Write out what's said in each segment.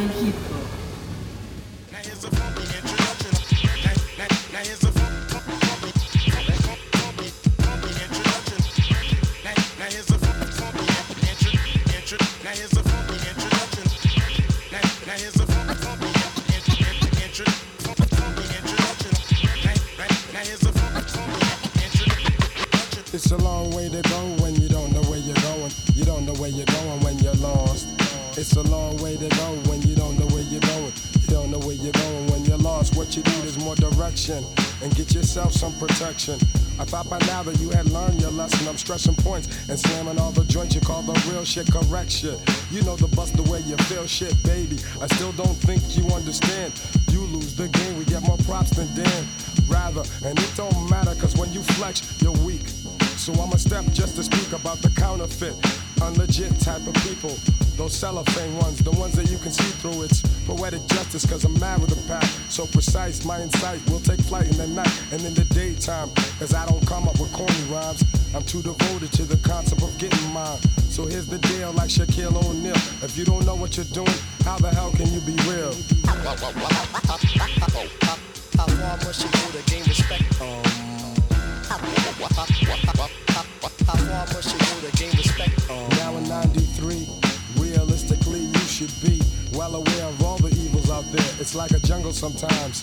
pesado del some protection. I thought by now that you had learned your lesson. I'm stressing points and slamming all the joints you call the real shit correct shit. You know the bust the way you feel shit, baby. I still don't think you understand. You lose the game, we get more props than Dan. Rather, and it don't matter, cause when you flex, you're weak. So I'ma step just to speak about the counterfeit, unlegit type of people. Those cellophane ones, the ones that you can see through. It's poetic justice, cause I'm mad with the pack. So precise, my insight will take flight in the night and in the daytime. Cause I don't come up with corny rhymes. I'm too devoted to the concept of getting mine. So here's the deal, like Shaquille O'Neal. If you don't know what you're doing, how the hell can you be real? How far must you go to gain respect? Uh, well aware of all the evils out there. It's like a jungle sometimes.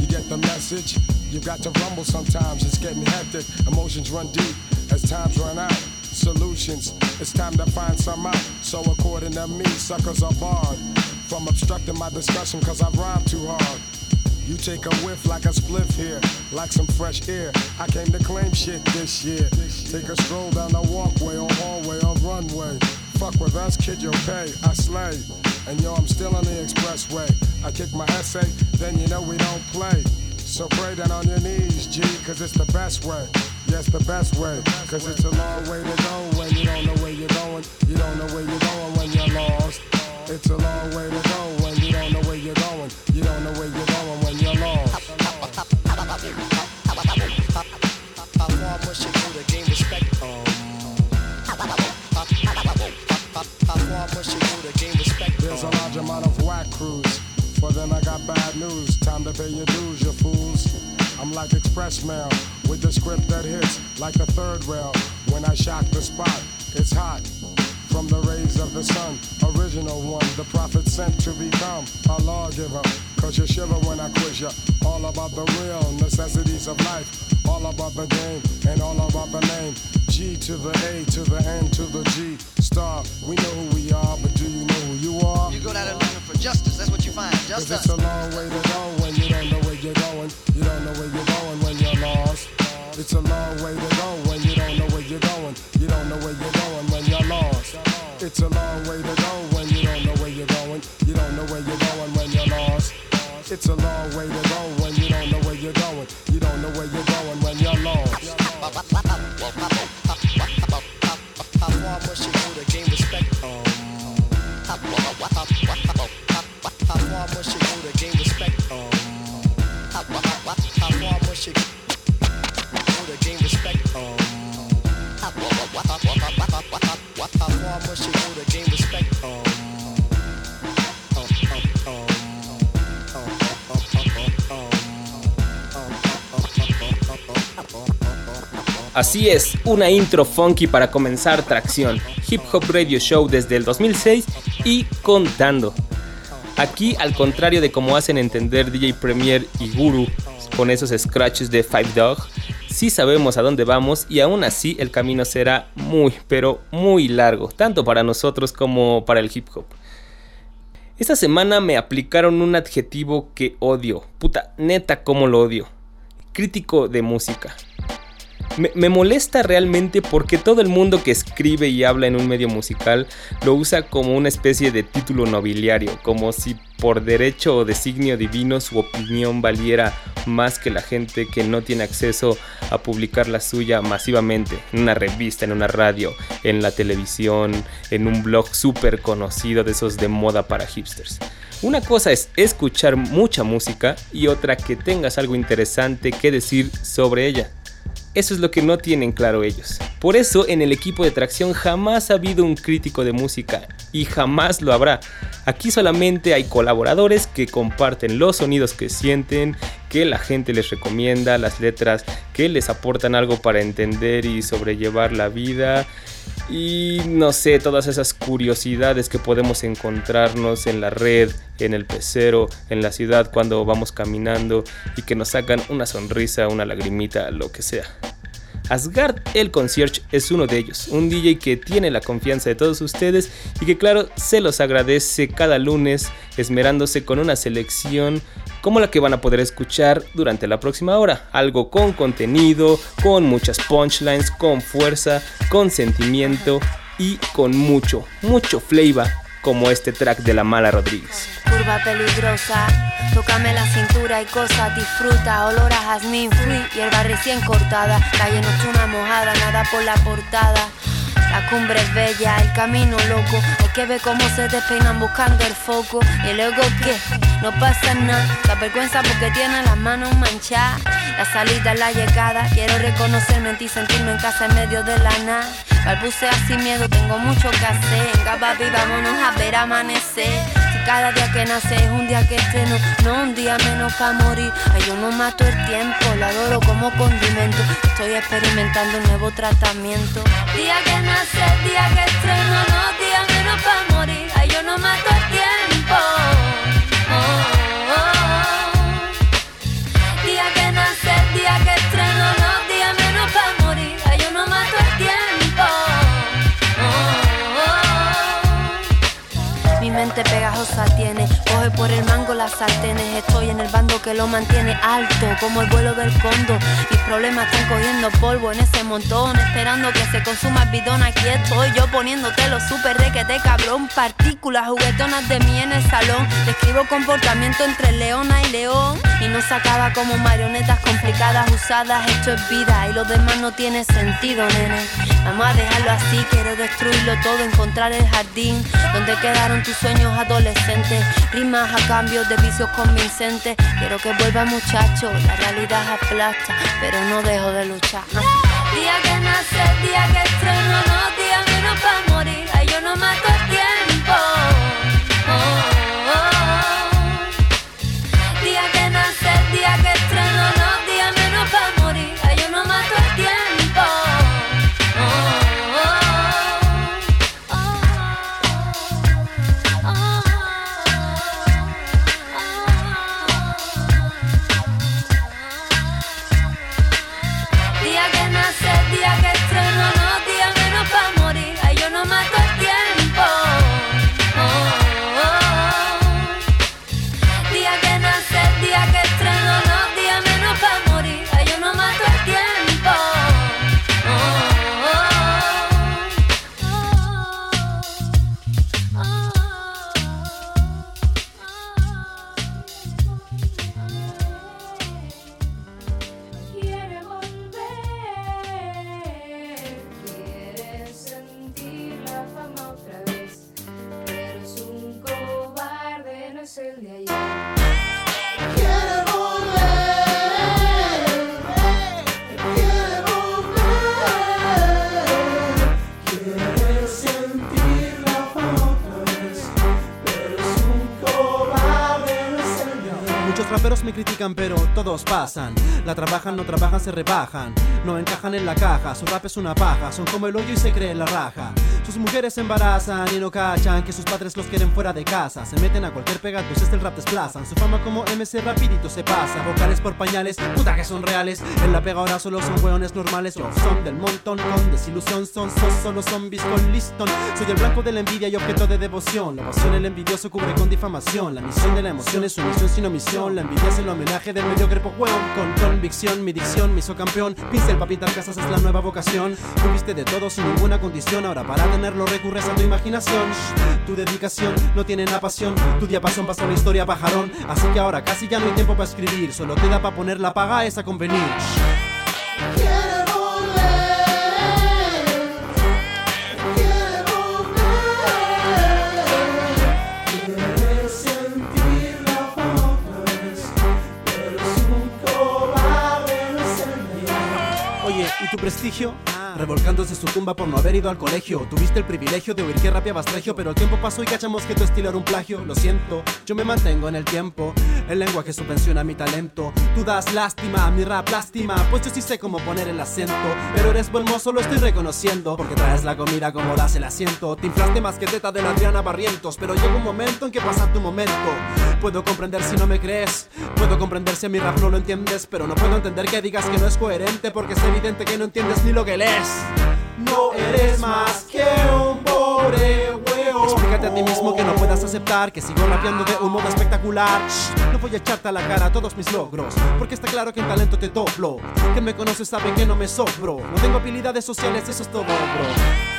You get the message, you've got to rumble sometimes. It's getting hectic, emotions run deep as times run out. Solutions, it's time to find some out. So, according to me, suckers are barred from obstructing my discussion because I rhyme too hard. You take a whiff like a spliff here, like some fresh air. I came to claim shit this year. Take a stroll down the walkway, or hallway, or runway. Fuck with us, kid, you'll pay. I slay. And yo, I'm still on the expressway. I kick my essay, then you know we don't play. So pray down on your knees, G, cause it's the best way. Yes, the best way. Cause it's a long way to go when you don't know where you're going. You don't know where you're going when you're lost. It's a long way to go when you don't know where you're going. You don't know where you're going when you're lost. how far must you to gain respect? Um, how far must you For them, I got bad news. Time to pay your dues, you fools. I'm like express mail with the script that hits like the third rail. When I shock the spot, it's hot. From the rays of the sun, original one, the prophet sent to become a lawgiver. Cause you shiver when I quiz you. All about the real necessities of life. All about the game and all about the name. G to the A to the N to the G. Star, we know who we are, but do you know who you are? You go down for justice, that's what you find. Cause Justice. it's a long way to go when you don't know where you're going. You don't know where you're going when you're lost. It's a long way to go when you don't know where you're going. You don't know where you're going when you're lost. It's a long way to go when you don't know where you're going. You don't know where you're going when you're lost. It's a long way to go when you don't know where you're going. You don't know where you're going Así es, una intro funky para comenzar tracción. Hip Hop Radio Show desde el 2006 y contando. Aquí, al contrario de como hacen entender DJ Premier y Guru con esos scratches de Five Dog, sí sabemos a dónde vamos y aún así el camino será muy, pero muy largo, tanto para nosotros como para el hip hop. Esta semana me aplicaron un adjetivo que odio, puta, neta como lo odio. Crítico de música. Me, molesta realmente porque todo el mundo que escribe y habla en un medio musical lo usa como una especie de título nobiliario, como si por derecho o designio divino su opinión valiera más que la gente que no tiene acceso a publicar la suya masivamente en una revista, en una radio, en la televisión, en un blog súper conocido de esos de moda para hipsters. Una cosa es escuchar mucha música y otra que tengas algo interesante que decir sobre ella. Eso es lo que no tienen claro ellos. Por eso en el equipo de tracción jamás ha habido un crítico de música y jamás lo habrá. Aquí solamente hay colaboradores que comparten los sonidos que sienten, que la gente les recomienda, las letras que les aportan algo para entender y sobrellevar la vida y no sé, todas esas curiosidades que podemos encontrarnos en la red, en el pecero, en la ciudad cuando vamos caminando y que nos sacan una sonrisa, una lagrimita, lo que sea. Asgard el Concierge es uno de ellos, un DJ que tiene la confianza de todos ustedes y que claro se los agradece cada lunes esmerándose con una selección como la que van a poder escuchar durante la próxima hora. Algo con contenido, con muchas punchlines, con fuerza, con sentimiento y con mucho, mucho flavor como este track de la mala Rodríguez. Curva peligrosa, tócame la cintura y cosas, disfruta, olor a jazmín, free, hierba recién cortada, calle nocturna mojada, nada por la portada. La cumbre es bella, el camino loco. Hay que ver cómo se despeinan buscando el foco. Y luego que no pasa nada. La vergüenza porque tiene las manos manchadas. La salida, la llegada. Quiero reconocerme en ti, sentirme en casa en medio de la nada. Balbucea sin miedo, tengo mucho que hacer. Venga, papi, vámonos a ver amanecer. Cada día que nace es un día que estreno, no un día menos para morir. Ay, yo no mato el tiempo, la adoro como condimento. Estoy experimentando un nuevo tratamiento. Día que nace, día que estreno, no día menos para morir. Ay, yo no mato el mente pegajosa tiene, coge por el mango las sartenes. Estoy en el bando que lo mantiene alto, como el vuelo del condo. Mis problemas están cogiendo polvo en ese montón, esperando que se consuma el bidón. Aquí estoy yo poniéndote lo super de que te cabrón. Partículas juguetonas de mí en el salón. Describo comportamiento entre leona y león. Y no se acaba como marionetas complicadas usadas. Esto es vida y lo demás no tiene sentido, nene. Vamos a dejarlo así, quiero destruirlo todo, encontrar el jardín donde quedaron tus sueños adolescentes. Rimas a cambio de vicios convincentes. Quiero que vuelva muchacho, la realidad aplasta, pero no dejo de luchar. Día que nace, día que estreno, no día menos para morir. Ay, yo no mato es el de ayer. Quiere volver, quiere volver, quiere sentir la fama otra vez, pero es un cobarde. Muchos raperos me critican, pero todos pasan. La trabajan, no trabajan, se rebajan. No encajan en la caja, su rap es una paja. Son como el hoyo y se creen la raja. Sus mujeres se embarazan y no cachan que sus padres los quieren fuera de casa. Se meten a cualquier pega, pues este el rap desplazan. Su fama como MC rapidito se pasa. Vocales por pañales, puta que son reales. En la pega ahora solo son hueones normales. Yo son del montón, con desilusión son, son solo zombies con listón. Soy el blanco de la envidia y objeto de devoción. La pasión el envidioso cubre con difamación. La misión de la emoción es su misión sin omisión. La envidia es el homenaje del mediocre hueón. Con convicción, mi dicción me hizo campeón. Pincel para pintar casas es la nueva vocación. Tuviste de todo sin ninguna condición. Ahora para tenerlo recurres a tu imaginación. Tu dedicación no tiene la pasión. Tu diapasón pasa la historia pajarón. Así que ahora casi ya no hay tiempo para escribir. Solo queda para poner la paga a esa convenir. Tu prestigio? Revolcándose su tumba por no haber ido al colegio. Tuviste el privilegio de oír que rapeabas regio, pero el tiempo pasó y cachamos que tu estilo era un plagio. Lo siento, yo me mantengo en el tiempo. El lenguaje subvenciona mi talento. Tú das lástima, mi rap lástima. Pues yo sí sé cómo poner el acento. Pero eres buen mozo, lo estoy reconociendo. Porque traes la comida como das el asiento. Te inflaste más que teta de la Adriana Barrientos. Pero llega un momento en que pasa tu momento. Puedo comprender si no me crees. Puedo comprender si a mi rap no lo entiendes. Pero no puedo entender que digas que no es coherente. Porque es evidente que no entiendes ni lo que lees. No eres más que un pobre huevo. Explícate a ti mismo que no puedas aceptar que sigo rapeando de un modo espectacular. Shh, no voy a echarte a la cara todos mis logros, porque está claro que en talento te doblo. Quien me conoce sabe que no me sobro. No tengo habilidades sociales, eso es todo, bro.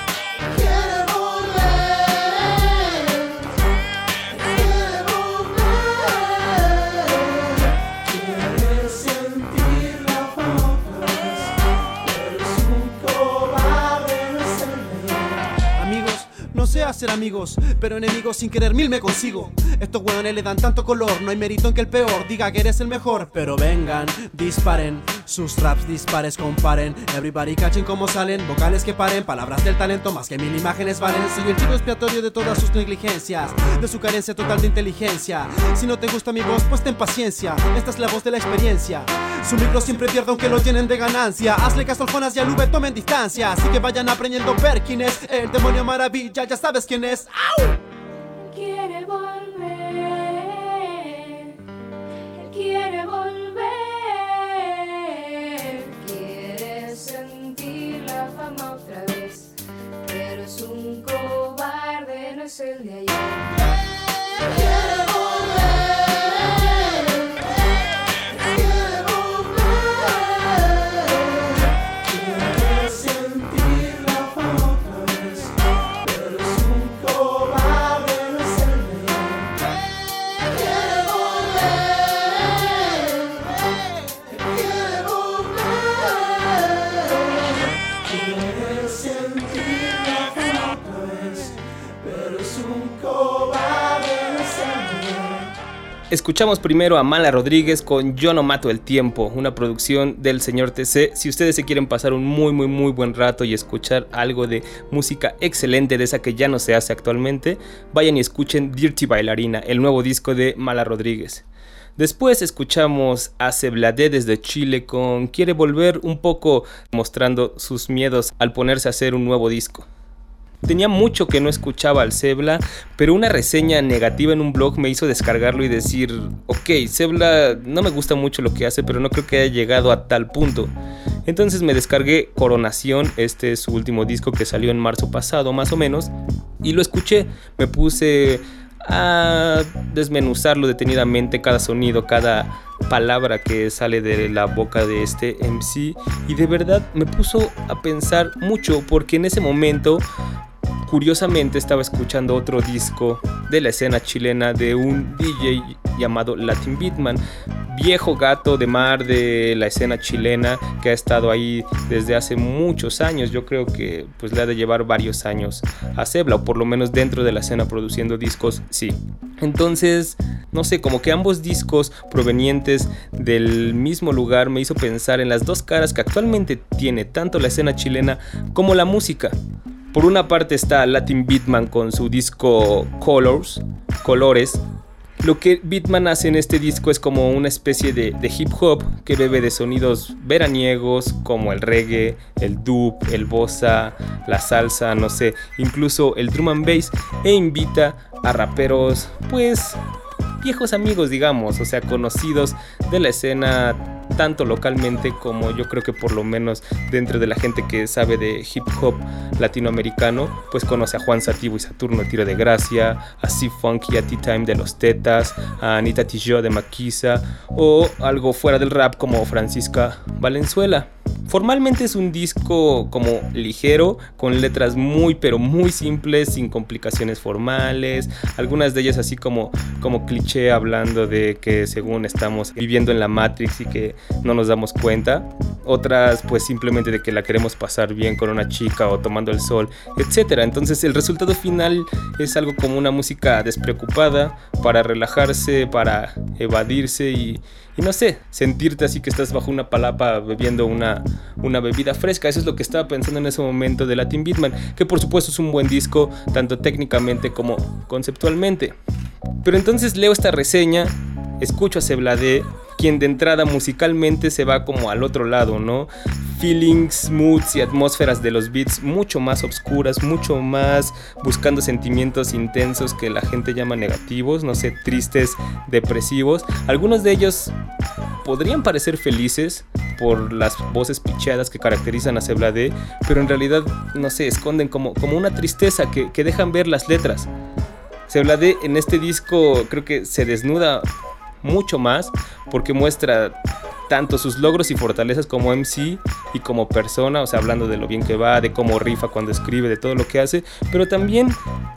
Hacer amigos, pero enemigos sin querer mil me consigo. Estos hueones le dan tanto color, no hay mérito en que el peor diga que eres el mejor. Pero vengan, disparen, sus raps dispares comparen. Everybody catching como salen, vocales que paren, palabras del talento más que mil imágenes valen. Soy el chivo expiatorio de todas sus negligencias, de su carencia total de inteligencia. Si no te gusta mi voz, pues ten paciencia, esta es la voz de la experiencia. Su micro siempre pierde aunque lo llenen de ganancia. Hazle caso al Jonas y al V, tomen distancia. Así que vayan aprendiendo ver quién es el demonio maravilla, ya sabes quién es. ¡Au! quiere volver, quiere volver, quiere sentir la fama otra vez, pero es un cobarde, no es el de ayer. Escuchamos primero a Mala Rodríguez con Yo no mato el tiempo, una producción del señor TC. Si ustedes se quieren pasar un muy muy muy buen rato y escuchar algo de música excelente de esa que ya no se hace actualmente, vayan y escuchen Dirty Bailarina, el nuevo disco de Mala Rodríguez. Después escuchamos a Cebladé desde Chile con Quiere volver un poco mostrando sus miedos al ponerse a hacer un nuevo disco. Tenía mucho que no escuchaba al Zebla, pero una reseña negativa en un blog me hizo descargarlo y decir, ok, Zebla no me gusta mucho lo que hace, pero no creo que haya llegado a tal punto. Entonces me descargué Coronación, este es su último disco que salió en marzo pasado más o menos, y lo escuché, me puse a desmenuzarlo detenidamente, cada sonido, cada palabra que sale de la boca de este MC y de verdad me puso a pensar mucho porque en ese momento curiosamente estaba escuchando otro disco de la escena chilena de un DJ llamado Latin Beatman, viejo gato de mar de la escena chilena que ha estado ahí desde hace muchos años. Yo creo que pues le ha de llevar varios años a Zebla o por lo menos dentro de la escena produciendo discos, sí. Entonces, no sé, como que ambos discos provenientes del mismo lugar me hizo pensar en las dos caras que actualmente tiene tanto la escena chilena como la música. Por una parte está Latin Beatman con su disco Colors, Colores. Lo que Beatman hace en este disco es como una especie de, de hip hop que bebe de sonidos veraniegos como el reggae, el dub, el bossa, la salsa, no sé, incluso el drum and bass e invita a raperos pues viejos amigos digamos, o sea conocidos de la escena tanto localmente como yo creo que por lo menos dentro de la gente que sabe de hip hop latinoamericano, pues conoce a Juan Sativo y Saturno Tiro de Gracia, a C Funky, a T-Time de Los Tetas, a Anita Tijoux de Maquisa o algo fuera del rap como Francisca Valenzuela. Formalmente es un disco como ligero, con letras muy pero muy simples, sin complicaciones formales, algunas de ellas así como, como cliché hablando de que según estamos viviendo en la Matrix y que no nos damos cuenta. otras pues simplemente de que la queremos pasar bien con una chica o tomando el sol, etcétera. Entonces el resultado final es algo como una música despreocupada para relajarse, para evadirse y, y no sé, sentirte así que estás bajo una palapa bebiendo una, una bebida fresca. Eso es lo que estaba pensando en ese momento de Latin Beatman, que por supuesto es un buen disco tanto técnicamente como conceptualmente. Pero entonces leo esta reseña, escucho a Sebladé, quien de entrada musicalmente se va como al otro lado, ¿no? Feelings, moods y atmósferas de los beats mucho más oscuras, mucho más buscando sentimientos intensos que la gente llama negativos, no sé, tristes, depresivos. Algunos de ellos podrían parecer felices por las voces picheadas que caracterizan a Sebladé, pero en realidad, no sé, esconden como, como una tristeza que, que dejan ver las letras. Sebladé en este disco creo que se desnuda mucho más porque muestra tanto sus logros y fortalezas como MC y como persona, o sea, hablando de lo bien que va, de cómo rifa cuando escribe, de todo lo que hace, pero también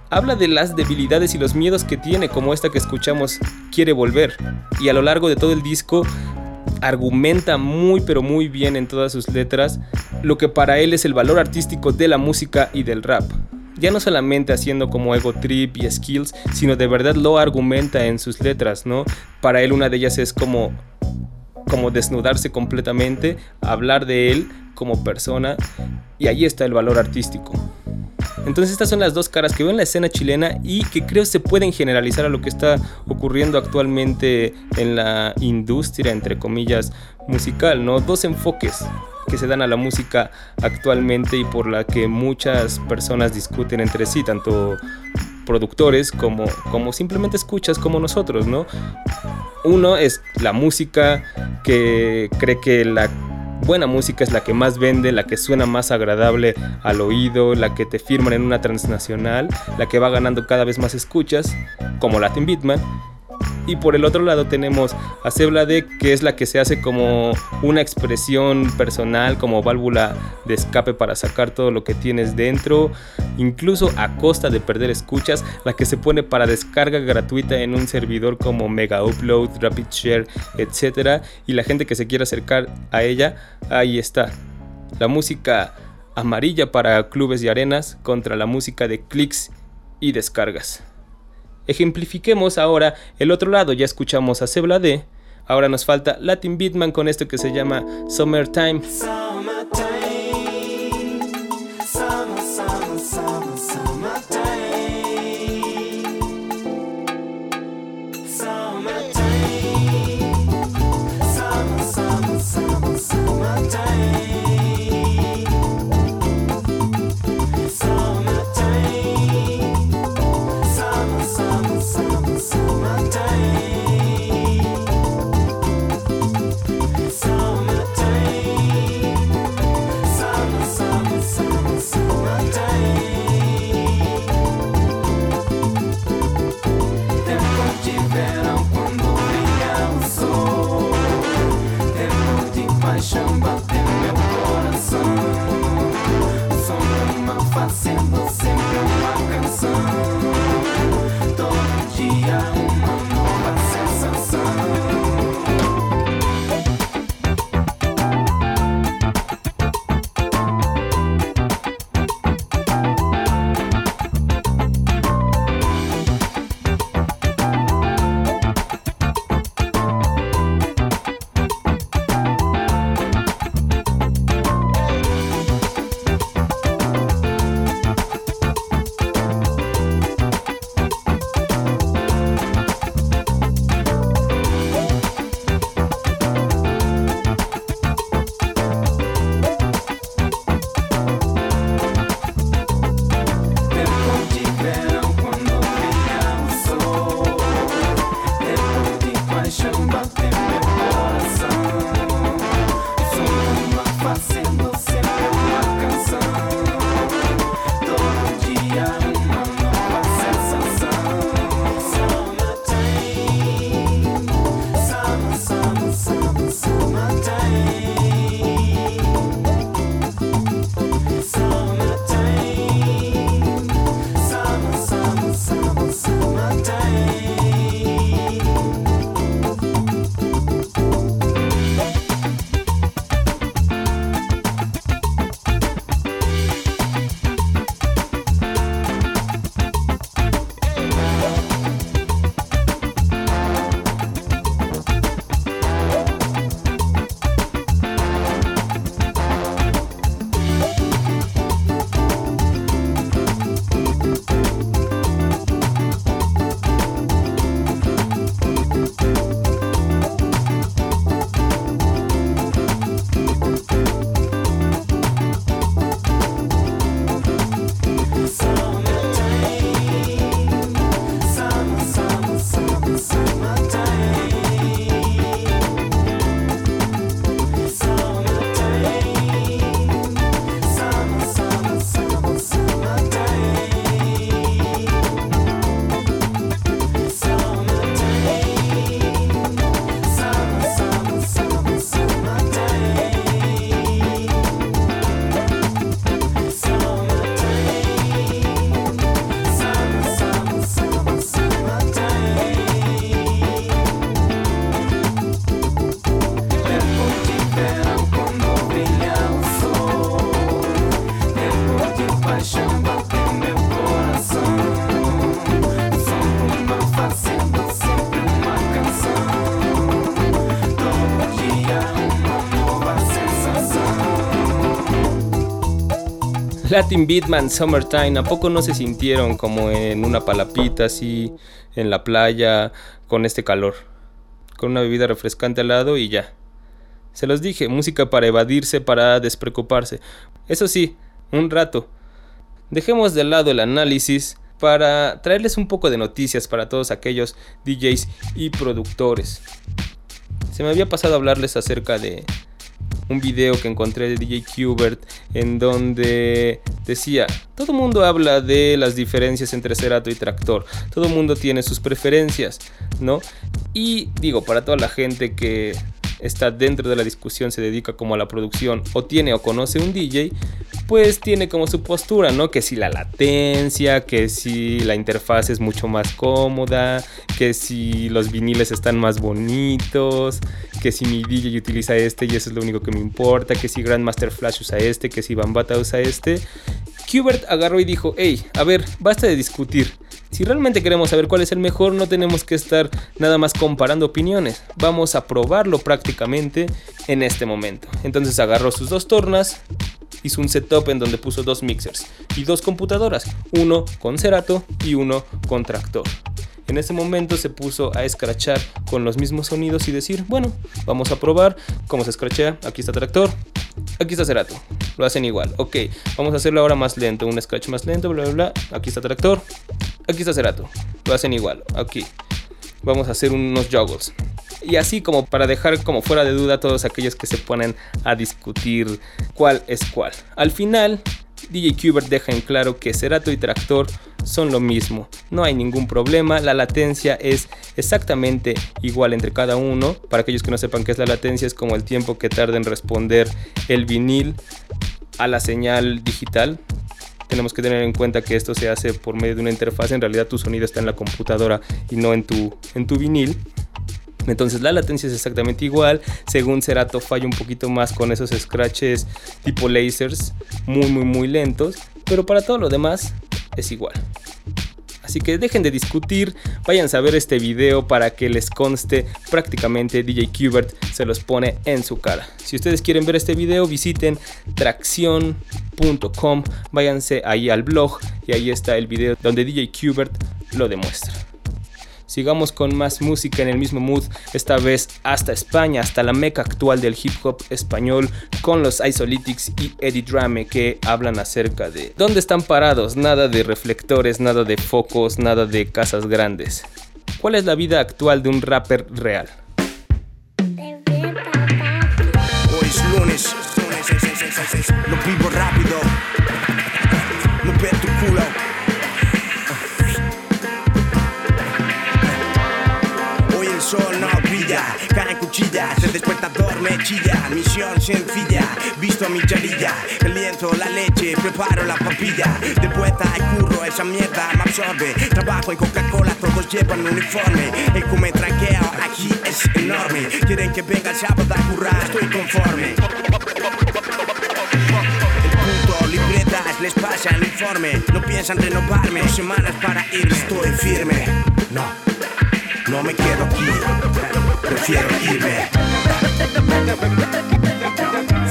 habla de las debilidades y los miedos que tiene, como esta que escuchamos, quiere volver. Y a lo largo de todo el disco argumenta muy pero muy bien en todas sus letras lo que para él es el valor artístico de la música y del rap ya no solamente haciendo como ego trip y skills, sino de verdad lo argumenta en sus letras, ¿no? Para él una de ellas es como como desnudarse completamente, hablar de él como persona y ahí está el valor artístico. Entonces estas son las dos caras que veo en la escena chilena y que creo se pueden generalizar a lo que está ocurriendo actualmente en la industria, entre comillas, musical, ¿no? Dos enfoques que se dan a la música actualmente y por la que muchas personas discuten entre sí, tanto productores como, como simplemente escuchas como nosotros, ¿no? Uno es la música que cree que la buena música es la que más vende, la que suena más agradable al oído, la que te firman en una transnacional, la que va ganando cada vez más escuchas, como Latin Beatman. Y por el otro lado tenemos a Ceblade, que es la que se hace como una expresión personal, como válvula de escape para sacar todo lo que tienes dentro, incluso a costa de perder escuchas, la que se pone para descarga gratuita en un servidor como Mega Upload, Rapid Share, etc. Y la gente que se quiera acercar a ella, ahí está. La música amarilla para clubes y arenas contra la música de clics y descargas. Ejemplifiquemos ahora el otro lado, ya escuchamos a Sebladé, ahora nos falta Latin Beatman con esto que se llama Summertime. Tempo Latin Beatman Summertime, ¿a poco no se sintieron como en una palapita así en la playa con este calor? Con una bebida refrescante al lado y ya. Se los dije, música para evadirse, para despreocuparse. Eso sí, un rato. Dejemos de lado el análisis para traerles un poco de noticias para todos aquellos DJs y productores. Se me había pasado hablarles acerca de un video que encontré de DJ Qbert en donde decía, todo mundo habla de las diferencias entre Cerato y Tractor, todo mundo tiene sus preferencias, ¿no? Y digo, para toda la gente que está dentro de la discusión, se dedica como a la producción o tiene o conoce un DJ, pues tiene como su postura, ¿no? Que si la latencia, que si la interfaz es mucho más cómoda, que si los viniles están más bonitos, que si mi DJ utiliza este y eso es lo único que me importa, que si Grandmaster Flash usa este, que si Bambata usa este. Qbert agarró y dijo, hey, a ver, basta de discutir. Si realmente queremos saber cuál es el mejor, no tenemos que estar nada más comparando opiniones. Vamos a probarlo prácticamente en este momento. Entonces agarró sus dos tornas, hizo un setup en donde puso dos mixers y dos computadoras, uno con Cerato y uno con Tractor. En ese momento se puso a escrachar con los mismos sonidos y decir, bueno, vamos a probar cómo se escrachea. Aquí está Tractor, aquí está Cerato. Lo hacen igual. Ok, vamos a hacerlo ahora más lento, un scratch más lento, bla, bla, bla. Aquí está Tractor, aquí está Cerato. Lo hacen igual. Aquí. Vamos a hacer unos juggles. Y así como para dejar como fuera de duda todos aquellos que se ponen a discutir cuál es cuál. Al final, DJ Qbert deja en claro que Cerato y Tractor son lo mismo, no hay ningún problema, la latencia es exactamente igual entre cada uno. Para aquellos que no sepan qué es la latencia, es como el tiempo que tarda en responder el vinil a la señal digital. Tenemos que tener en cuenta que esto se hace por medio de una interfaz, en realidad tu sonido está en la computadora y no en tu, en tu vinil. Entonces la latencia es exactamente igual. Según Cerato falla un poquito más con esos scratches tipo lasers muy muy muy lentos. Pero para todo lo demás es igual. Así que dejen de discutir, vayan a ver este video para que les conste prácticamente DJ Qbert se los pone en su cara. Si ustedes quieren ver este video visiten tracción.com, váyanse ahí al blog y ahí está el video donde DJ Qbert lo demuestra. Sigamos con más música en el mismo mood, esta vez hasta España, hasta la meca actual del hip hop español, con los Isolytics y Eddie Drame que hablan acerca de dónde están parados, nada de reflectores, nada de focos, nada de casas grandes. ¿Cuál es la vida actual de un rapper real? Hoy es lo vivo rápido, cuchillas, el despertador me chilla, misión sencilla, visto a mi charilla, caliento la leche, preparo la papilla, de vuelta al curro, esa mierda me absorbe, trabajo en Coca-Cola, todos llevan uniforme, el que me aquí es enorme, quieren que venga el sábado a currar, estoy conforme. El punto, libretas, les pasan informe, no piensan renovarme, dos semanas para ir, estoy firme, no. No me quedo aquí, prefiero irme.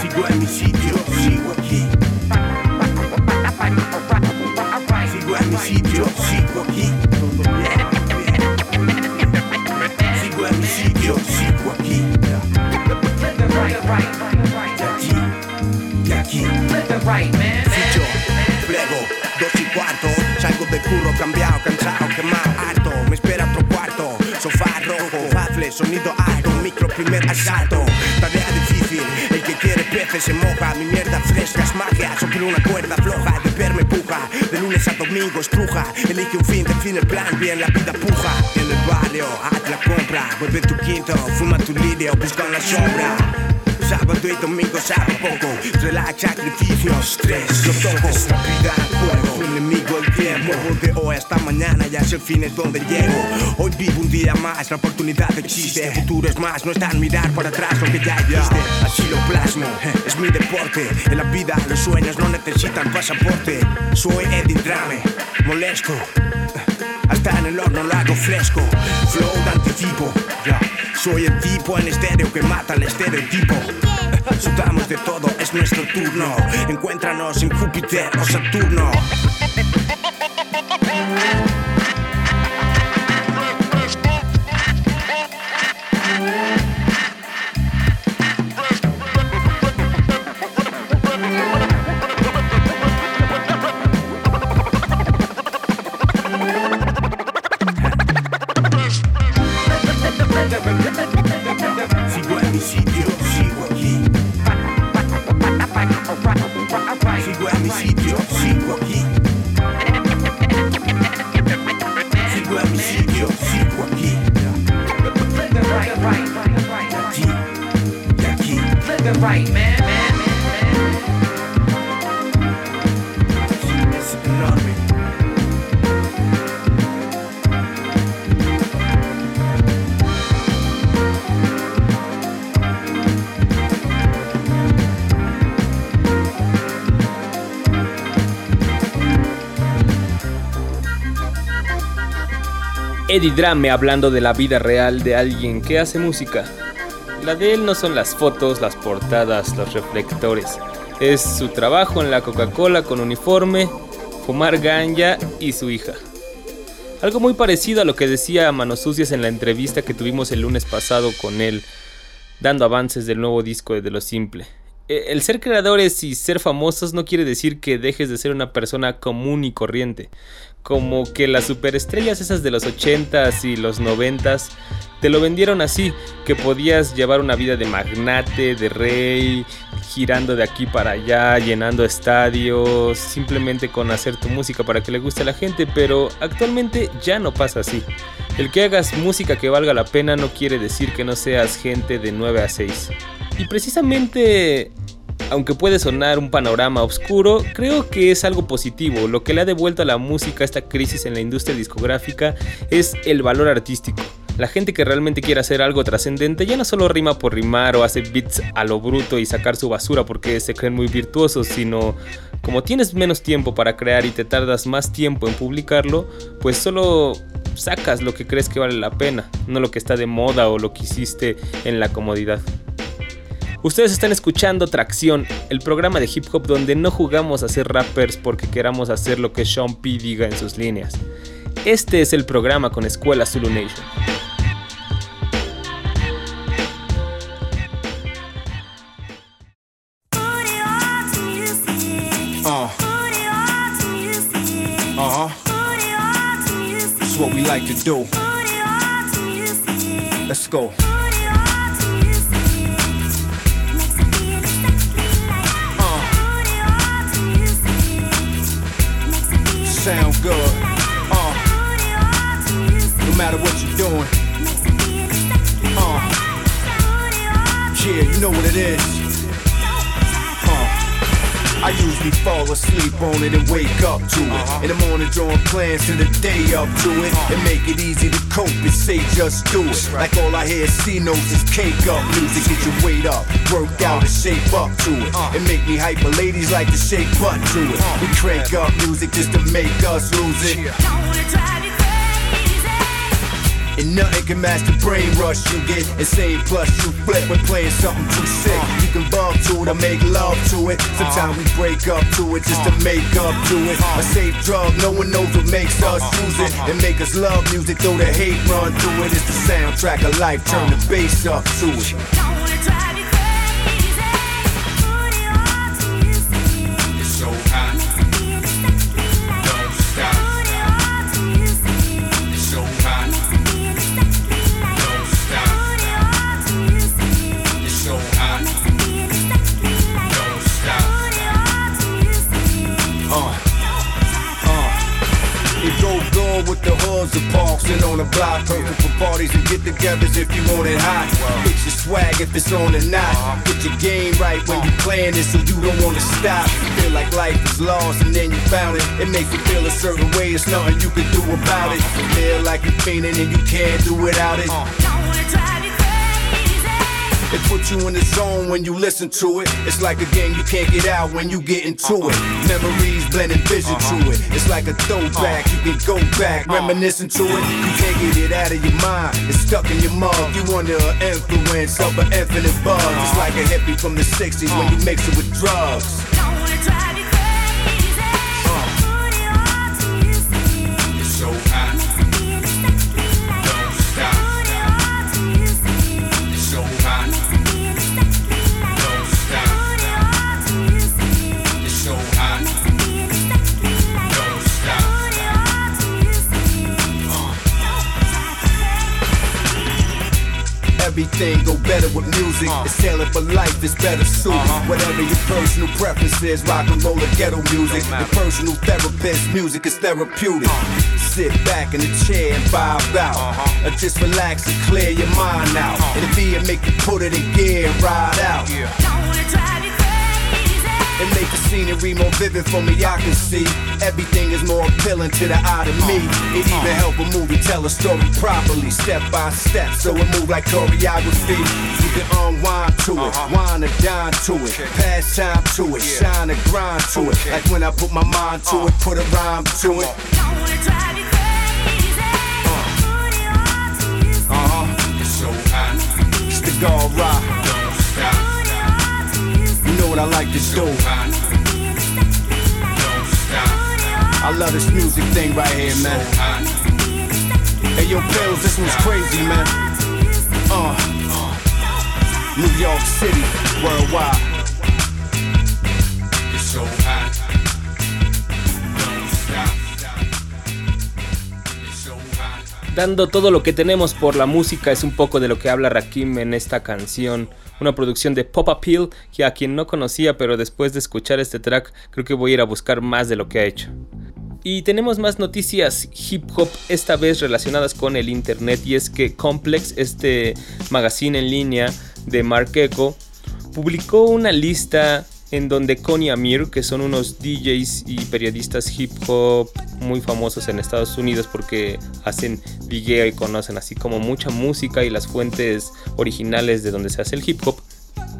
Sigo en mi sitio, sigo aquí. Sigo en mi sitio, sigo aquí. Sigo en mi sitio, sigo aquí. De aquí, de aquí. Sonido alto, micro primer asalto. Tarea difícil, el que quiere peces se moja. Mi mierda fresca es magia, soplo una cuerda floja. De verme puja, de lunes a domingo estruja. Elige un fin, define el plan, bien la vida puja. En el barrio, haz la compra, vuelve tu quinto, fuma tu lirio, busca una sombra. Sábado y domingo sabe poco. Relax, sacrificio, estrés, lo toco vida juego, mi enemigo el tiempo. De hoy hasta mañana ya es el fin es donde llego. Hoy vivo un día más, la oportunidad existe. El futuro es más, no está en mirar para atrás lo que ya existe. Así lo plasmo, es mi deporte. En la vida los sueños no necesitan pasaporte. Soy Eddie Drame, molesto hasta en el horno lo hago fresco Flow de anticipo ya. Soy el tipo en estéreo que mata el estereotipo Sudamos de todo, es nuestro turno. Encuéntranos en Júpiter o Saturno. Eddie Drame hablando de la vida real de alguien que hace música. La de él no son las fotos, las portadas, los reflectores. Es su trabajo en la Coca-Cola con uniforme, fumar ganja y su hija. Algo muy parecido a lo que decía Manos Sucias en la entrevista que tuvimos el lunes pasado con él, dando avances del nuevo disco de Lo Simple. Eh, El ser creadores y ser famosos no quiere decir que dejes de ser una persona común y corriente. Como que las superestrellas esas de los 80s y los 90s te lo vendieron así, que podías llevar una vida de magnate, de rey, girando de aquí para allá, llenando estadios, simplemente con hacer tu música para que le guste a la gente, pero actualmente ya no pasa así. El que hagas música que valga la pena no quiere decir que no seas gente de 9 a 6. Y precisamente, aunque puede sonar un panorama oscuro, creo que es algo positivo. Lo que le ha devuelto a la música esta crisis en la industria discográfica es el valor artístico. La gente que realmente quiere hacer algo trascendente ya no solo rima por rimar o hace beats a lo bruto y sacar su basura porque se creen muy virtuosos, sino como tienes menos tiempo para crear y te tardas más tiempo en publicarlo, pues solo sacas lo que crees que vale la pena, no lo que está de moda o lo que hiciste en la comodidad. Ustedes están escuchando Tracción, el programa de hip hop donde no jugamos a ser rappers porque queramos hacer lo que Sean P diga en sus líneas. Este es el programa con Escuela Zulu Nation. Uh. Uh huh. That's what we like to do. Let's go. Sound good. Uh. No matter what you're doing. Uh. Yeah, you know what it is. I usually fall asleep on it and wake up to it. In the morning, drawing plans to the day up to it. And make it easy to cope and say just do it. Like all I hear C notes is cake up music. Get your weight up, work out and shape up to it. And make me hyper. Ladies like to shake butt to it. We crank up music just to make us lose it. And nothing can match the brain rush you get. Insane plus you flip when playing something too sick. You can bump to it or make love to it. Sometimes we break up to it just to make up to it. A safe drug, no one knows what makes us use it. And make us love music, though the hate run through it. It's the soundtrack of life, turn the bass up to it. On the block. Perfect for parties and get togethers if you want it hot. Get your swag if it's on or not. Get your game right when you're playing it so you don't wanna stop. Feel like life is lost and then you found it. It makes you feel a certain way, it's nothing you can do about it. Feel like you're fiending and you can't do without it. It puts you in the zone when you listen to it. It's like a game you can't get out when you get into it. Memories blending vision to uh-huh. it. It's like a throwback, you can go back, uh-huh. reminiscing to it. You can't get it out of your mind. It's stuck in your mug. You under the influence of an infinite buzz. It's like a hippie from the 60s when you mix it with drugs. Everything go better with music. Uh. It's tailored for life, it's better suited. Uh-huh. Whatever your personal preference is, rock and roll or ghetto music. Your personal therapist, music is therapeutic. Uh. Sit back in the chair and vibe out. Uh-huh. Or just relax and clear your mind out. Uh-huh. Be and make you put it in gear and ride out. It make the scenery more vivid for me, I can see. Everything is more appealing to the eye than me. It even help a movie tell a story properly Step by step, so it move like choreography. You can unwind to it, uh-huh. wind and dine to it Pass time to it, shine and grind to it. Like when I put my mind to uh. it, put a rhyme to it. Uh-huh, It's so hot. it's the God rock what I like to do Hot. Don't stop. I love this music thing right here, man Hey, yo, Bills, this one's crazy, man. Uh, New York City, worldwide. Dando todo lo que tenemos por la música es un poco de lo que habla Rakim en esta canción. Una producción de Pop Appeal que a quien no conocía, pero después de escuchar este track creo que voy a ir a buscar más de lo que ha hecho. Y tenemos más noticias hip hop, esta vez relacionadas con el internet, y es que Complex, este magazine en línea de Mark Echo, publicó una lista en donde Connie Amir, que son unos DJs y periodistas hip hop muy famosos en Estados Unidos porque hacen DJ y conocen así como mucha música y las fuentes originales de donde se hace el hip hop,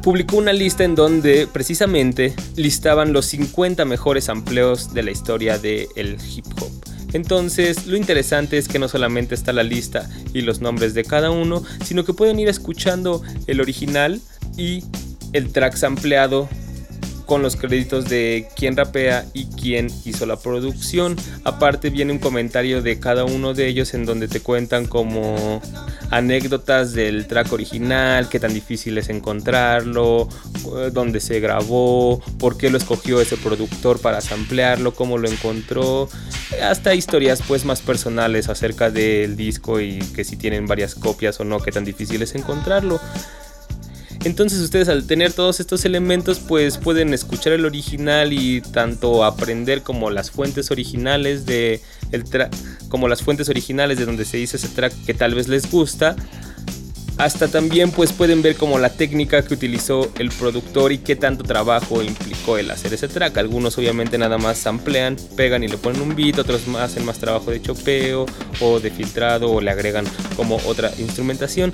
publicó una lista en donde precisamente listaban los 50 mejores amplios de la historia del hip hop. Entonces, lo interesante es que no solamente está la lista y los nombres de cada uno, sino que pueden ir escuchando el original y el track ampliado con los créditos de quién rapea y quién hizo la producción. Aparte viene un comentario de cada uno de ellos en donde te cuentan como anécdotas del track original, qué tan difícil es encontrarlo, eh, dónde se grabó, por qué lo escogió ese productor para samplearlo, cómo lo encontró, hasta historias pues más personales acerca del disco y que si tienen varias copias o no, qué tan difícil es encontrarlo. Entonces ustedes al tener todos estos elementos pues pueden escuchar el original y tanto aprender como las fuentes originales de el como las fuentes originales de donde se hizo ese track que tal vez les gusta. Hasta también pues pueden ver como la técnica que utilizó el productor y qué tanto trabajo implicó el hacer ese track. Algunos obviamente nada más samplean, pegan y le ponen un beat, otros hacen más trabajo de chopeo o de filtrado o le agregan como otra instrumentación.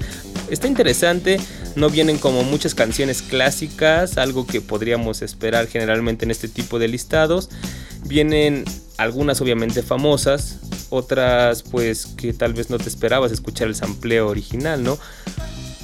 Está interesante, no vienen como muchas canciones clásicas, algo que podríamos esperar generalmente en este tipo de listados. Vienen algunas obviamente famosas, otras pues que tal vez no te esperabas escuchar el sampleo original, ¿no?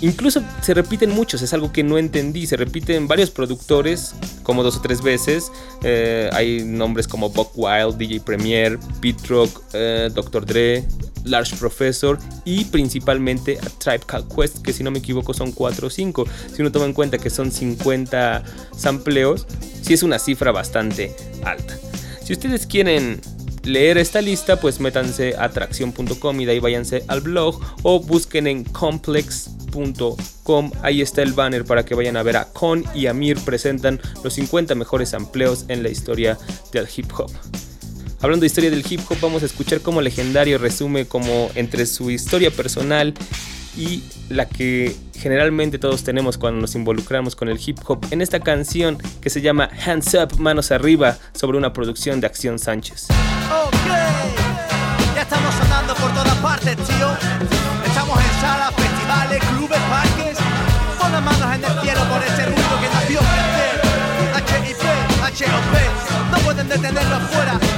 Incluso se repiten muchos, es algo que no entendí. Se repiten varios productores, como dos o tres veces. Eh, hay nombres como Buck Wild, DJ Premier, Pete Rock, eh, Dr. Dre, Large Professor y principalmente a Tribe Called Quest, que si no me equivoco son 4 o 5. Si uno toma en cuenta que son 50 sampleos, sí es una cifra bastante alta. Si ustedes quieren leer esta lista, pues métanse a tracción.com y de ahí váyanse al blog o busquen en complex.com. Ahí está el banner para que vayan a ver a Con y Amir presentan los 50 mejores amplios en la historia del hip hop. Hablando de historia del hip hop, vamos a escuchar cómo Legendario resume como entre su historia personal y la que generalmente todos tenemos cuando nos involucramos con el hip hop en esta canción que se llama Hands Up, Manos Arriba, sobre una producción de Acción Sánchez. Ok, ya estamos sonando por todas partes, tío. Estamos en salas, festivales, clubes, parques. Pon las manos en el cielo por ese ruido que nació. HIP, HOP, no pueden detenerlo afuera.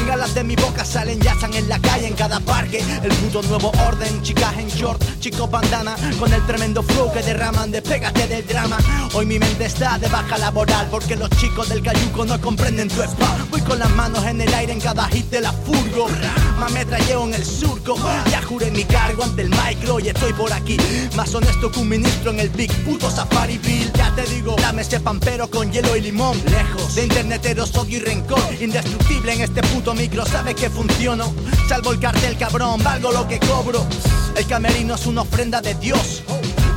venga las de mi boca, salen, ya están en la calle, en cada parque. El puto nuevo orden, chicas en short, chicos bandana, con el tremendo flow que derraman, despégate del drama. Hoy mi mente está de baja laboral, porque los chicos del cayuco no comprenden tu spa. Voy con las manos en el aire en cada hit de la furgo. Me trayeo en el surco, ya juré mi cargo ante el micro y estoy por aquí. Más honesto que un ministro en el big puto Safari Bill. Ya te digo, dame ese pampero con hielo y limón. Lejos de interneteros, odio y rencor. Indestructible en este puto micro, sabe que funciono. Salvo el cartel, cabrón, valgo lo que cobro. El camerino es una ofrenda de Dios.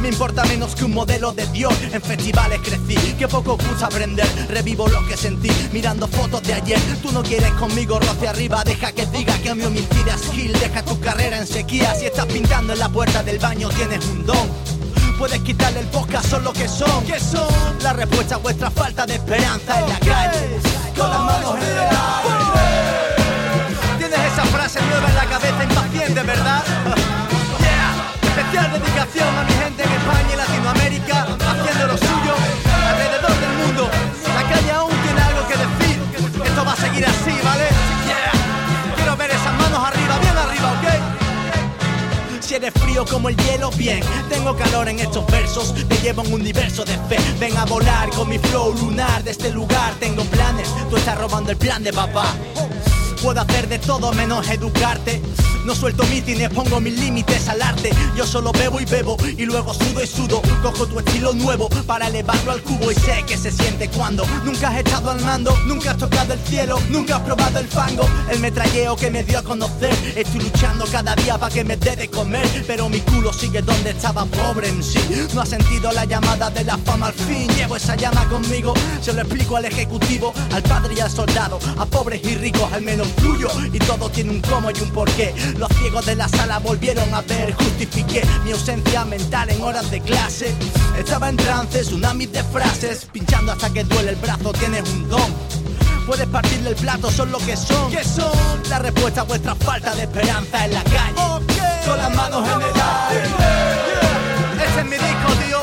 Me importa menos que un modelo de Dios. En festivales crecí, que poco gusta aprender. Revivo lo que sentí mirando fotos de ayer. Tú no quieres conmigo, roce arriba. Deja que diga que mi homicida es kill. Deja tu carrera en sequía. Si estás pintando en la puerta del baño, tienes un don. Puedes quitarle el podcast, son lo que son. ¿Qué son? La respuesta a vuestra falta de esperanza en la calle. Con las manos en el aire. Nueva en la cabeza, impaciente, ¿verdad? Yeah. Especial dedicación a mi gente en España y Latinoamérica, haciendo lo suyo alrededor del mundo. La calle aún tiene algo que decir. Esto va a seguir así, ¿vale? Quiero ver esas manos arriba, bien arriba, ¿ok? Si eres frío como el hielo, bien. Tengo calor en estos versos, te llevo un universo de fe. Ven a volar con mi flow lunar de este lugar. Tengo planes, tú estás robando el plan de papá. Puedo hacer de todo menos educarte. No suelto mítines, pongo mis límites al arte. Yo solo bebo y bebo y luego sudo y sudo. Cojo tu estilo nuevo para elevarlo al cubo y sé que se siente cuando nunca has estado al mando, nunca has tocado el cielo, nunca has probado el fango. El metralleo que me dio a conocer. Estoy luchando cada día para que me dé de comer, pero mi culo sigue donde estaba pobre en sí. No ha sentido la llamada de la fama al fin. Llevo esa llama conmigo, se lo explico al ejecutivo, al padre y al soldado, a pobres y ricos al menos fluyo y todo tiene un cómo y un porqué. Los ciegos de la sala volvieron a ver, justifiqué mi ausencia mental en horas de clase. Estaba en trance, tsunamis de frases, pinchando hasta que duele el brazo, tienes un don. Puedes partirle el plato, son lo que son. ¿Qué son? La respuesta a vuestra falta de esperanza en la calle. Con las manos en el aire. Este es mi disco, tío.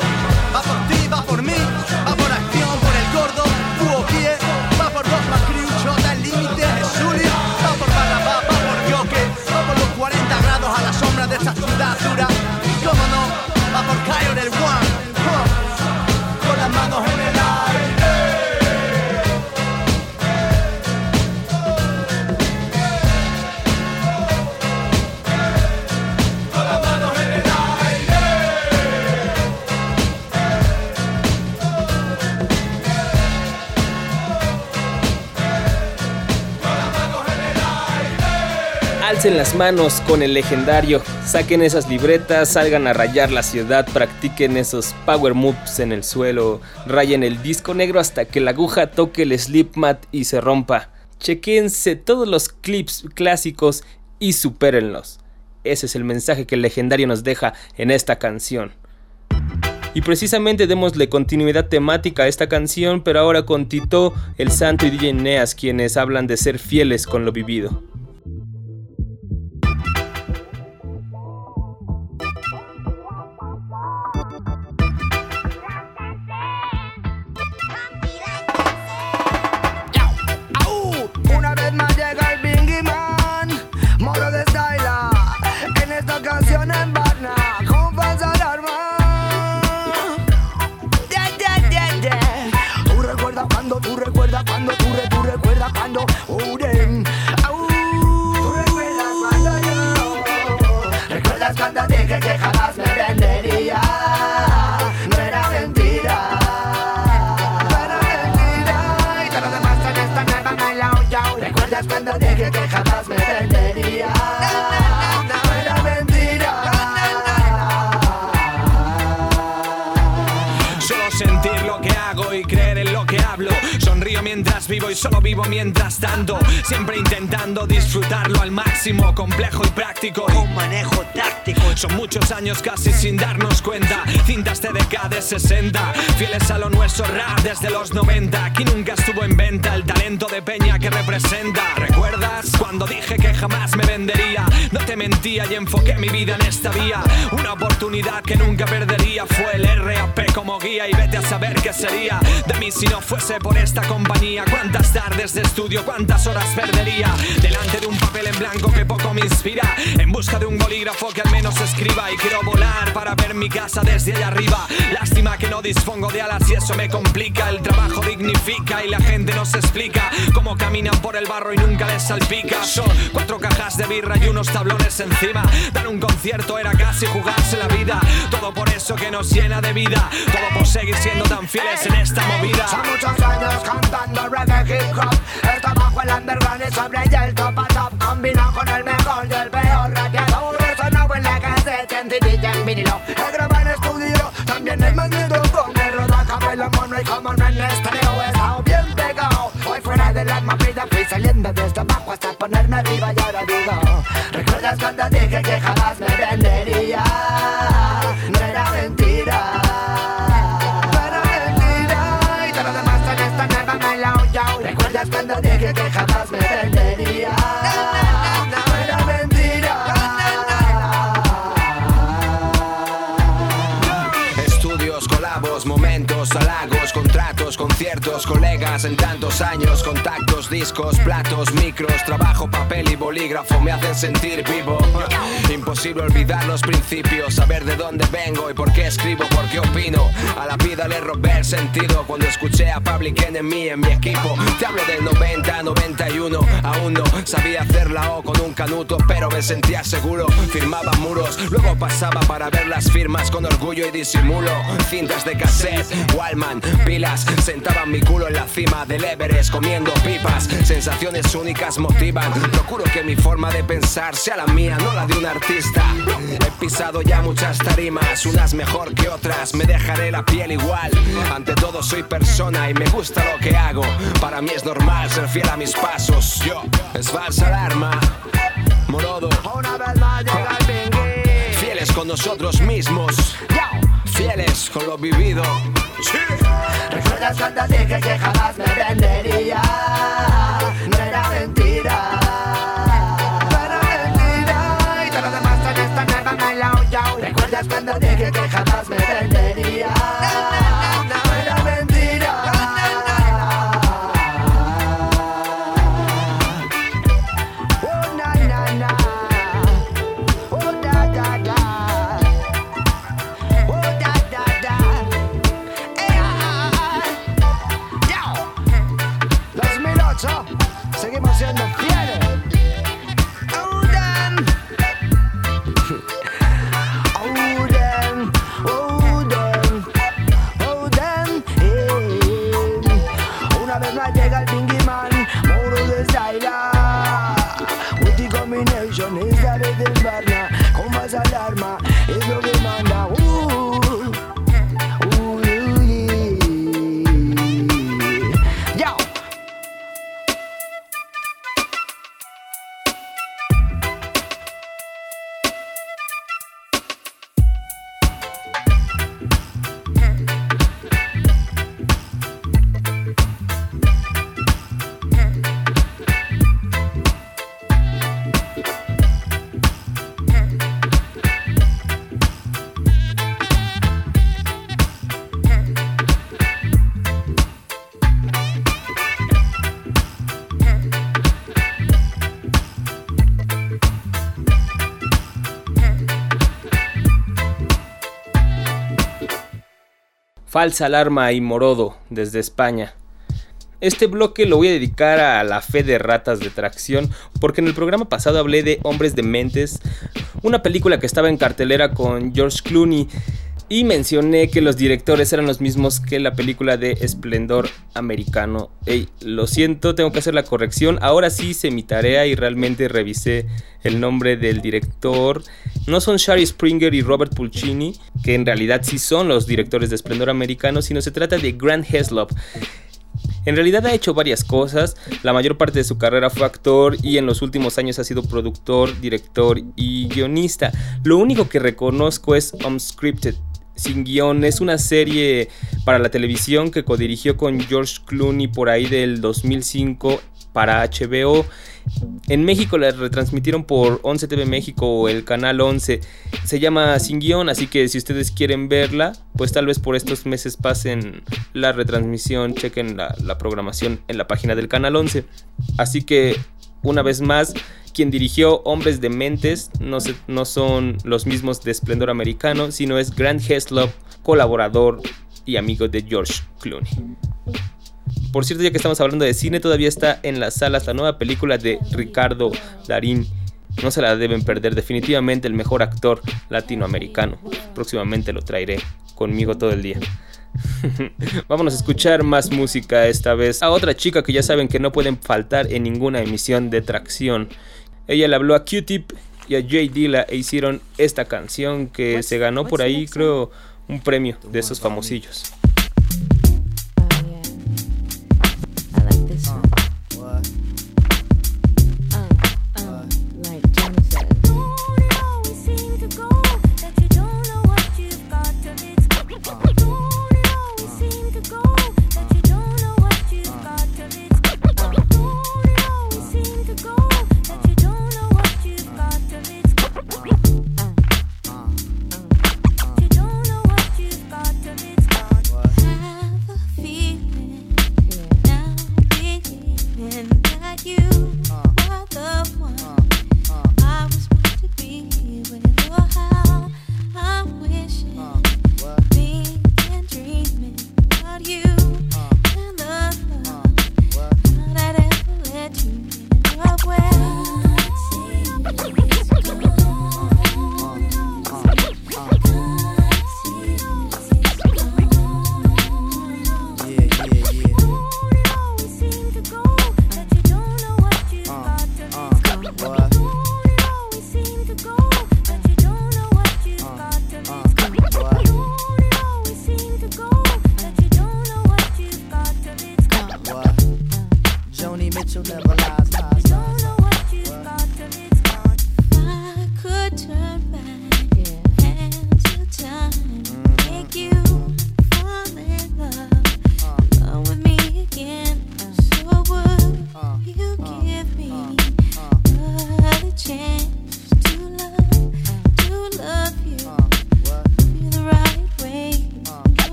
Las manos con el legendario, saquen esas libretas, salgan a rayar la ciudad, practiquen esos power moves en el suelo, rayen el disco negro hasta que la aguja toque el slipmat y se rompa. Chequense todos los clips clásicos y supérenlos. Ese es el mensaje que el legendario nos deja en esta canción. Y precisamente démosle continuidad temática a esta canción, pero ahora con Tito, el Santo y DJ Neas, quienes hablan de ser fieles con lo vivido. Recuerdas y solo vivo mientras tanto. Siempre intentando disfrutarlo al máximo, complejo y práctico. Un manejo táctico Son muchos años casi sin darnos cuenta. Cintas TDK de 60, fieles a lo nuestro rap desde los 90. Aquí nunca estuvo en venta el talento de Peña que representa. ¿Recuerdas cuando dije que jamás me vendería? No te mentía y enfoqué mi vida en esta vía. Una oportunidad que nunca perdería fue el RAP como guía y vete a saber qué sería de mí si no fuese por esta compañía. Cuántas tardes de estudio, cuántas horas perdería delante de un papel en blanco que poco me inspira. En busca de un bolígrafo que al menos escriba y quiero volar para ver mi casa desde allá arriba. Lástima que no dispongo de alas y eso me complica. El trabajo dignifica y la gente no se explica cómo caminan por el barro y nunca les salpica. Son cuatro cajas de birra y unos tablones encima. Dar un concierto era casi jugarse la vida. Todo por eso que nos llena de vida. Todo por seguir siendo tan fieles en esta movida. Son muchos años cantando reggae hip hop. Está bajo el underground y sobre el top a top. Combinado con el mejor y el peor radiador. Sonado en la cassette, en CD y en vinilo. He grabado en estudio, también en magneto. Con el rodaje, el mono y como no en estereo. He estado bien pegado. Hoy fuera del alma vida fui saliendo desde abajo hasta ponerme arriba y ahora digo. ¿Recuerdas cuando dije que jamás me vendería? Colegas en tantos años, contactos, discos, platos, micros, trabajo, papel y bolígrafo me hacen sentir vivo. Imposible olvidar los principios, saber de dónde vengo y por qué escribo, por qué opino. La vida le robé el sentido cuando escuché a Public Enemy en mi equipo. Te hablo del 90, 91, aún no sabía hacer la O con un canuto, pero me sentía seguro. Firmaba muros, luego pasaba para ver las firmas con orgullo y disimulo. Cintas de cassette, Wallman, pilas, sentaba mi culo en la cima del Everest comiendo pipas. Sensaciones únicas motivan. Procuro que mi forma de pensar sea la mía, no la de un artista. He pisado ya muchas tarimas, unas mejor que otras. Me dejaré la piel igual. Ante todo soy persona y me gusta lo que hago. Para mí es normal ser fiel a mis pasos. Yo, es falsa alarma. Morodo. Una vez más llega. Fieles con nosotros mismos. Fieles con lo vivido. ¿Recuerdas cuando dije que jamás me vendería? Falsa Alarma y Morodo desde España. Este bloque lo voy a dedicar a la fe de ratas de tracción porque en el programa pasado hablé de Hombres de Mentes, una película que estaba en cartelera con George Clooney y mencioné que los directores eran los mismos que la película de Esplendor Americano. Ey, lo siento, tengo que hacer la corrección. Ahora sí hice mi tarea y realmente revisé el nombre del director. No son Shari Springer y Robert Pulcini, que en realidad sí son los directores de Esplendor Americano, sino se trata de Grant Heslop. En realidad ha hecho varias cosas, la mayor parte de su carrera fue actor y en los últimos años ha sido productor, director y guionista. Lo único que reconozco es Unscripted, sin guion. Es una serie para la televisión que codirigió con George Clooney por ahí del 2005 para HBO. En México la retransmitieron por 11 TV México o el canal 11. Se llama Sin Guión, así que si ustedes quieren verla, pues tal vez por estos meses pasen la retransmisión, chequen la, la programación en la página del canal 11. Así que, una vez más, quien dirigió Hombres de Mentes no, son los mismos de Esplendor Americano, sino es Grant Heslop, colaborador y amigo de George Clooney. Por cierto, ya que estamos hablando de cine, todavía está en las salas la nueva película de Ricardo Darín. No se la deben perder, definitivamente el mejor actor latinoamericano. Próximamente lo traeré conmigo todo el día. Vámonos a escuchar más música esta vez a otra chica que ya saben que no pueden faltar en ninguna emisión de tracción. Ella le habló a Q-Tip y a Jay Dilla e hicieron esta canción que se ganó por ahí, creo, un premio de esos famosillos.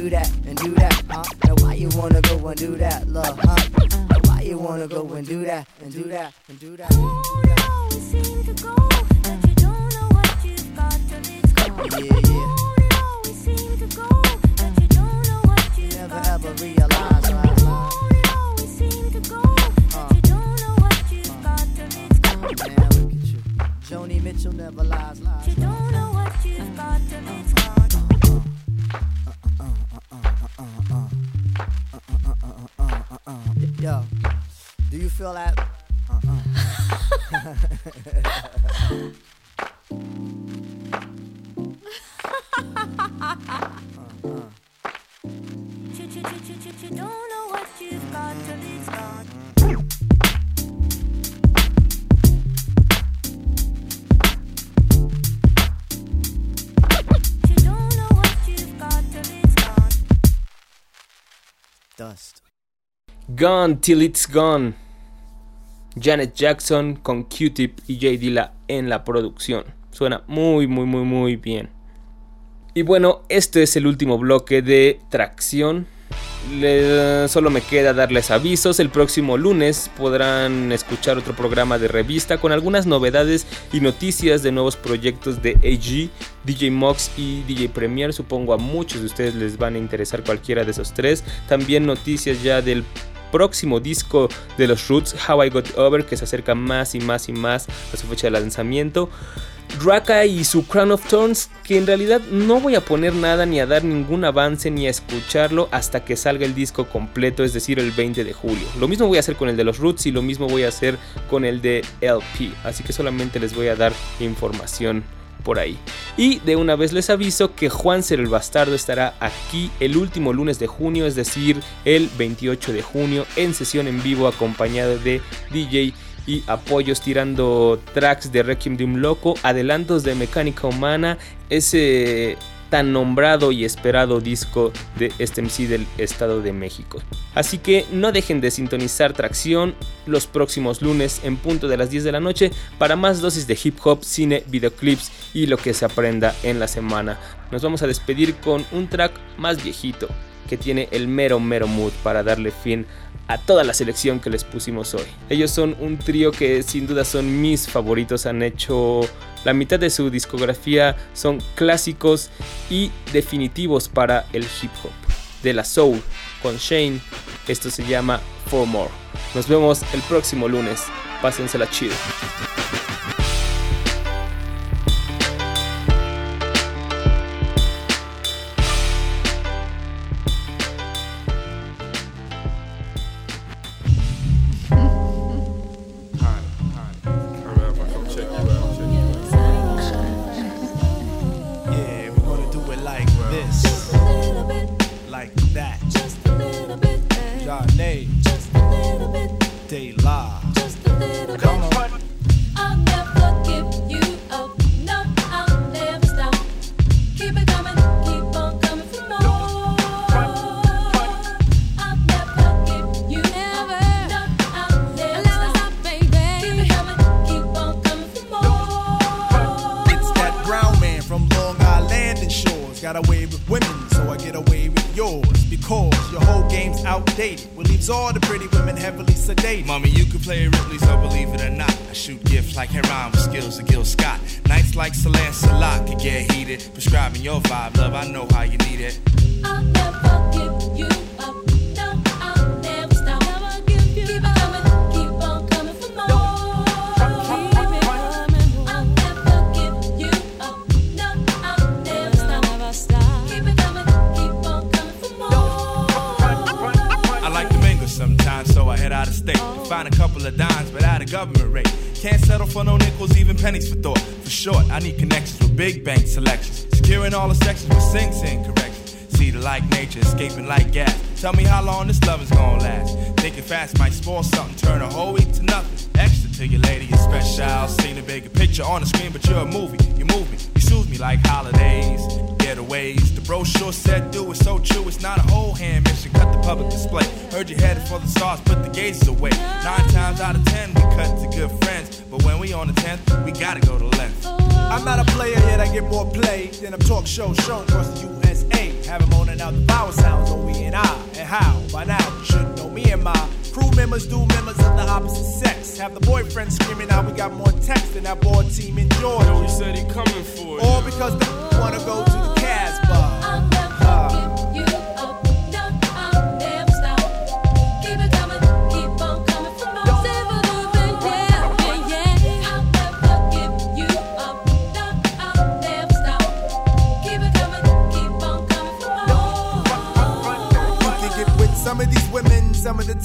do that and do that, huh? Now why you wanna go and do that, love, huh? Now why you wanna go and do that and do that and do that? To go, but you don't know what you've got 'til it's gone. To go, but you don't know what you've Never got ever it to go, but you don't know what you've uh, got till it's gone. Oh, look at you, Mitchell never lies. You don't know what you've it's gone. Yo, do you feel that? Uh-uh. uh-uh. You don't know what you've got till it's gone. Till It's Gone. Janet Jackson con Q-Tip y J Dilla en la producción. Suena muy, muy, muy, muy bien. Y bueno, este es el último bloque de tracción. Solo me queda darles avisos. El próximo lunes podrán escuchar otro programa de revista con algunas novedades y noticias de nuevos proyectos de AG, DJ Mox y DJ Premier. Supongo a muchos de ustedes les van a interesar cualquiera de esos tres. También noticias ya del próximo disco de los Roots, How I Got Over, que se acerca más y más y más a su fecha de lanzamiento. Raka y su Crown of Thorns, que en realidad no voy a poner nada ni a dar ningún avance ni a escucharlo hasta que salga el disco completo, es decir, el 20 de julio. Lo mismo voy a hacer con el de los Roots y lo mismo voy a hacer con el de LP, así que solamente les voy a dar información por ahí. Y de una vez les aviso que Juan Ser el Bastardo estará aquí el último lunes de junio, es decir, el 28 de junio, en sesión en vivo acompañado de DJ y apoyos tirando tracks de Requiem de un Loco, adelantos de Mecánica Humana, ese tan nombrado y esperado disco de este MC del Estado de México. Así que no dejen de sintonizar Tracción los próximos lunes en punto de las 10 de la noche para más dosis de hip hop, cine, videoclips y lo que se aprenda en la semana. Nos vamos a despedir con un track más viejito que tiene el mero mero mood para darle fin a toda la selección que les pusimos hoy. Ellos son un trío que sin duda son mis favoritos, han hecho la mitad de su discografía, son clásicos y definitivos para el hip hop. De la Soul con Shane, esto se llama For More. Nos vemos el próximo lunes, pásensela chido. Outdated. What leaves all the pretty women heavily sedated. Mommy, you can play Ripley, so believe it or not. I shoot gifts like Heron with skills of Gil Scott. Nights like Celine Salat could get heated. Prescribing your vibe, love, I know how you need it. Couple of dimes, but at a government rate. Can't settle for no nickels, even pennies for thought. For short, I need connections with big bank selections. Securing all the sections with Sing Sing corrections. See the like nature, escaping like gas. Tell me how long this love is gonna last. Thinking fast might spoil something, turn a whole week to nothing. Extra to your lady is special. Seen a bigger picture on the screen, but you're a movie. You move me, you soothe me like holidays, getaways. The brochure said do it so true, it's not a whole hand mission. Cut the public display. Heard you headed for the stars, put the gazes away. Nine times out of ten, we cut to good friends. But when we on the tenth, we gotta go to length. I'm not a player yet, I get more play than a talk show shown across the USA. Have them owning out the power sounds on we and I. And how? By now, you should know me and my crew members do members of the opposite sex. Have the boyfriend screaming out we got more text than that board team in Georgia. Yo, he said he coming for it. All because they wanna go to the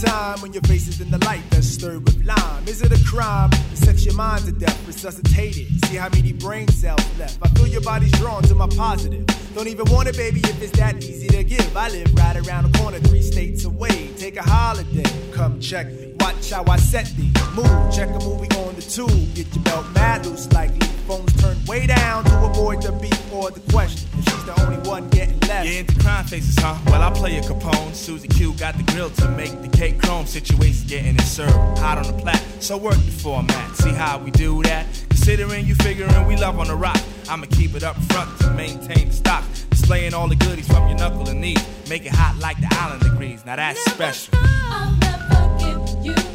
time when your face is in the light that's stirred with lime. Is it a crime to sex your mind to death, resuscitate it? See how many brain cells left. I feel your body's drawn to my positive. Don't even want it, baby, if it's that easy to give. I live right around the corner, three states away. Take a holiday, come check me. Watch how I set the mood. Check a movie on the tube. Get your belt mad loose like leaf. Phones turn way down to avoid the beat or the question. If the only one getting left. You into crime faces, huh? Well, I play a Capone. Susie Q got the grill to make the cake chrome situation getting it served hot on the plat. So work the format. See how we do that? Considering you figuring we love on the rock, I'ma keep it up front to maintain the stock. Displaying all the goodies from your knuckle and knee. Make it hot like the island degrees. Now that's special. I'll never give you